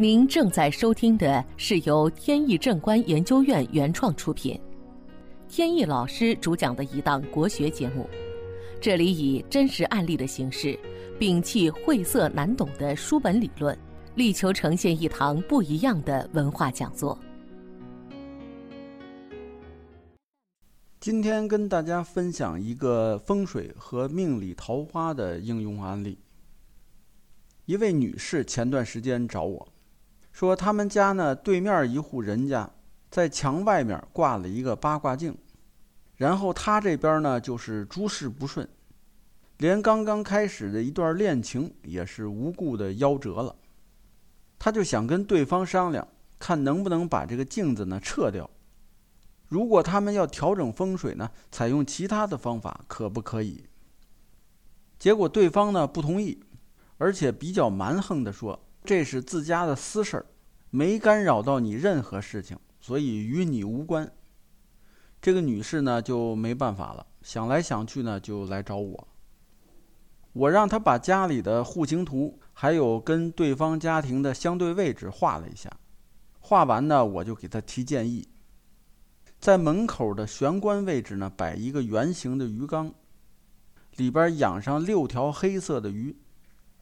您正在收听的是由天意正观研究院原创出品，天意老师主讲的一档国学节目。这里以真实案例的形式，摒弃晦涩难懂的书本理论，力求呈现一堂不一样的文化讲座。今天跟大家分享一个风水和命理桃花的应用案例。一位女士前段时间找我。说他们家呢，对面一户人家在墙外面挂了一个八卦镜，然后他这边呢就是诸事不顺，连刚刚开始的一段恋情也是无故的夭折了。他就想跟对方商量，看能不能把这个镜子呢撤掉。如果他们要调整风水呢，采用其他的方法，可不可以？结果对方呢不同意，而且比较蛮横的说。这是自家的私事儿，没干扰到你任何事情，所以与你无关。这个女士呢就没办法了，想来想去呢就来找我。我让她把家里的户型图，还有跟对方家庭的相对位置画了一下。画完呢，我就给她提建议，在门口的玄关位置呢摆一个圆形的鱼缸，里边养上六条黑色的鱼。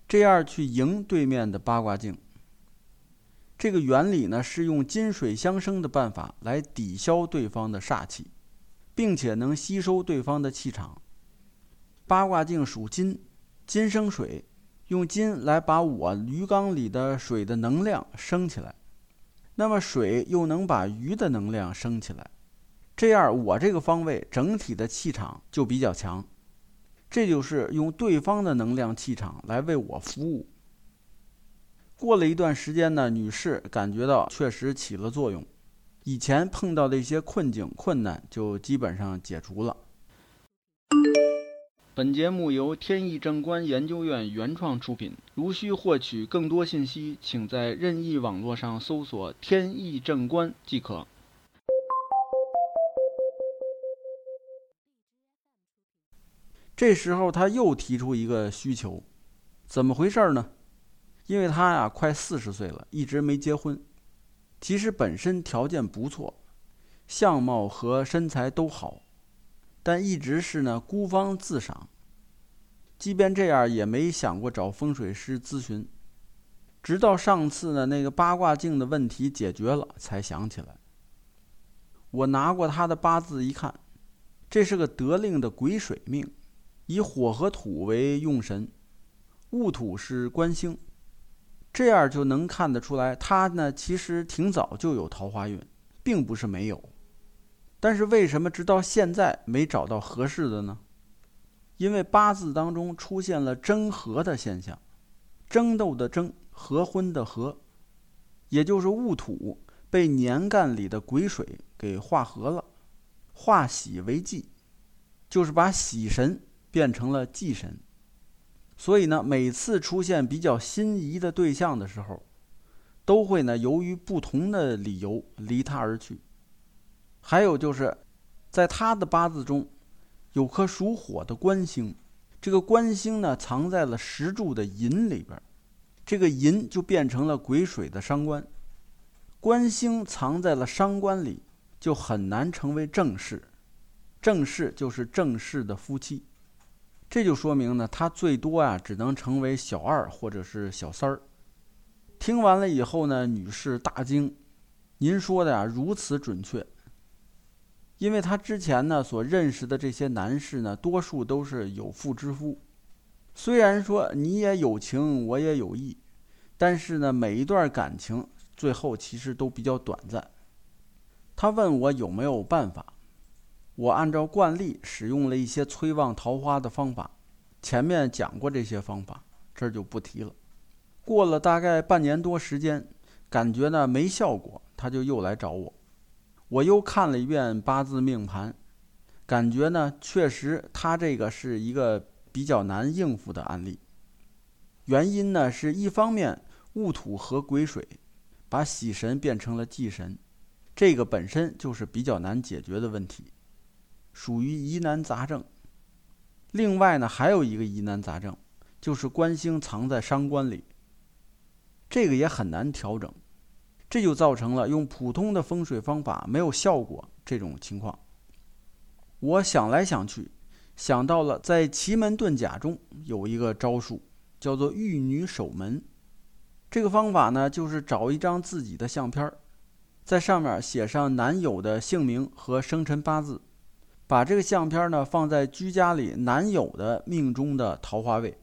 这样去迎对面的八卦镜。这个原理呢，是用金水相生的办法来抵消对方的煞气，并且能吸收对方的气场。八卦镜属金，金生水，用金来把我鱼缸里的水的能量升起来，那么水又能把鱼的能量升起来，这样我这个方位整体的气场就比较强。这就是用对方的能量气场来为我服务。过了一段时间呢，女士感觉到确实起了作用，以前碰到的一些困境困难就基本上解除了。本节目由天意正观研究院原创出品，如需获取更多信息，请在任意网络上搜索“天意正观”即可。这时候他又提出一个需求，怎么回事呢？因为他呀快四十岁了，一直没结婚。其实本身条件不错，相貌和身材都好，但一直是呢孤芳自赏。即便这样，也没想过找风水师咨询。直到上次呢那个八卦镜的问题解决了，才想起来。我拿过他的八字一看，这是个得令的癸水命。以火和土为用神，戊土是官星，这样就能看得出来，他呢其实挺早就有桃花运，并不是没有。但是为什么直到现在没找到合适的呢？因为八字当中出现了争合的现象，争斗的争，合婚的合，也就是戊土被年干里的癸水给化合了，化喜为忌，就是把喜神。变成了忌神，所以呢，每次出现比较心仪的对象的时候，都会呢由于不同的理由离他而去。还有就是，在他的八字中，有颗属火的官星，这个官星呢藏在了石柱的寅里边，这个寅就变成了癸水的伤官，官星藏在了伤官里，就很难成为正室，正室就是正室的夫妻。这就说明呢，他最多啊，只能成为小二或者是小三儿。听完了以后呢，女士大惊：“您说的呀，如此准确。”因为她之前呢所认识的这些男士呢，多数都是有妇之夫。虽然说你也有情，我也有意，但是呢，每一段感情最后其实都比较短暂。他问我有没有办法。我按照惯例使用了一些催旺桃花的方法，前面讲过这些方法，这儿就不提了。过了大概半年多时间，感觉呢没效果，他就又来找我。我又看了一遍八字命盘，感觉呢确实他这个是一个比较难应付的案例。原因呢是一方面戊土和癸水，把喜神变成了忌神，这个本身就是比较难解决的问题。属于疑难杂症。另外呢，还有一个疑难杂症，就是官星藏在伤官里。这个也很难调整，这就造成了用普通的风水方法没有效果这种情况。我想来想去，想到了在奇门遁甲中有一个招数，叫做玉女守门。这个方法呢，就是找一张自己的相片在上面写上男友的姓名和生辰八字，把这个相片呢放在居家里男友的命中的桃花位。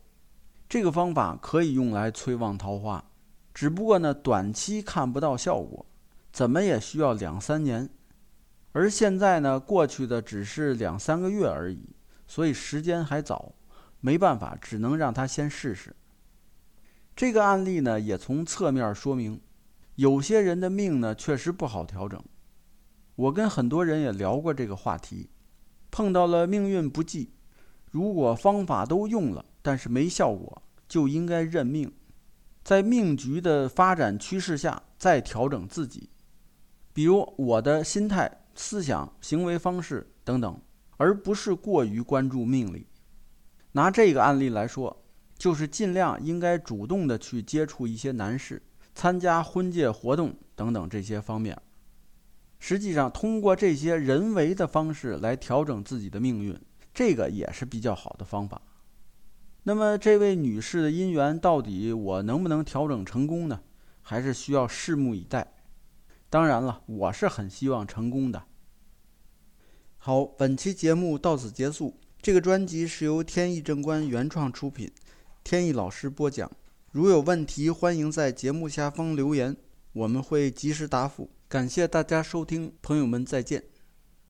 这个方法可以用来催旺桃花，只不过呢短期看不到效果，怎么也需要两三年。而现在呢，过去的只是两三个月而已，所以时间还早，没办法，只能让他先试试。这个案例呢，也从侧面说明，有些人的命呢确实不好调整。我跟很多人也聊过这个话题，碰到了命运不济，如果方法都用了，但是没效果，就应该认命，在命局的发展趋势下再调整自己，比如我的心态。思想、行为方式等等，而不是过于关注命理。拿这个案例来说，就是尽量应该主动的去接触一些男士，参加婚介活动等等这些方面。实际上，通过这些人为的方式来调整自己的命运，这个也是比较好的方法。那么，这位女士的姻缘到底我能不能调整成功呢？还是需要拭目以待。当然了，我是很希望成功的。好，本期节目到此结束。这个专辑是由天意正观原创出品，天意老师播讲。如有问题，欢迎在节目下方留言，我们会及时答复。感谢大家收听，朋友们再见。